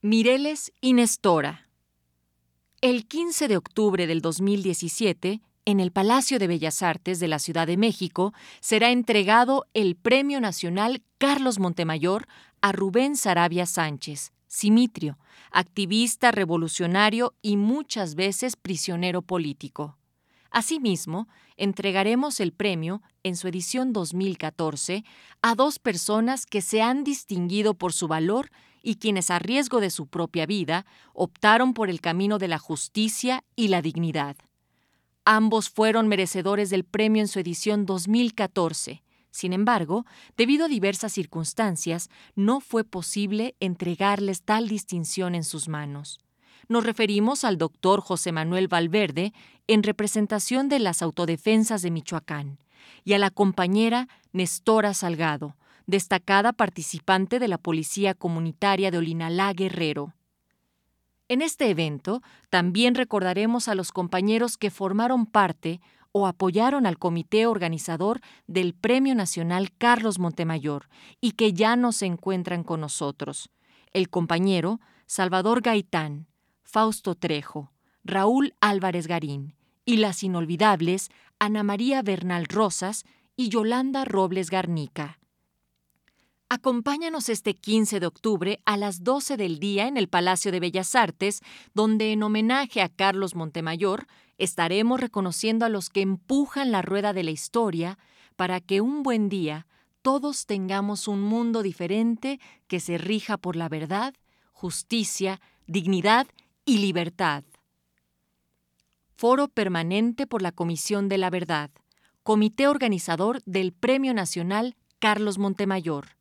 Mireles y Nestora. El 15 de octubre del 2017, en el Palacio de Bellas Artes de la Ciudad de México, será entregado el Premio Nacional Carlos Montemayor a Rubén Sarabia Sánchez, Simitrio, activista revolucionario y muchas veces prisionero político. Asimismo, entregaremos el premio, en su edición 2014, a dos personas que se han distinguido por su valor y quienes a riesgo de su propia vida optaron por el camino de la justicia y la dignidad. Ambos fueron merecedores del premio en su edición 2014. Sin embargo, debido a diversas circunstancias, no fue posible entregarles tal distinción en sus manos. Nos referimos al doctor José Manuel Valverde en representación de las autodefensas de Michoacán y a la compañera Nestora Salgado, destacada participante de la Policía Comunitaria de Olinalá Guerrero. En este evento también recordaremos a los compañeros que formaron parte o apoyaron al comité organizador del Premio Nacional Carlos Montemayor y que ya no se encuentran con nosotros. El compañero Salvador Gaitán, Fausto Trejo, Raúl Álvarez Garín y las inolvidables Ana María Bernal Rosas y Yolanda Robles Garnica. Acompáñanos este 15 de octubre a las 12 del día en el Palacio de Bellas Artes, donde en homenaje a Carlos Montemayor estaremos reconociendo a los que empujan la rueda de la historia para que un buen día todos tengamos un mundo diferente que se rija por la verdad, justicia, dignidad y libertad. Foro Permanente por la Comisión de la Verdad. Comité organizador del Premio Nacional Carlos Montemayor.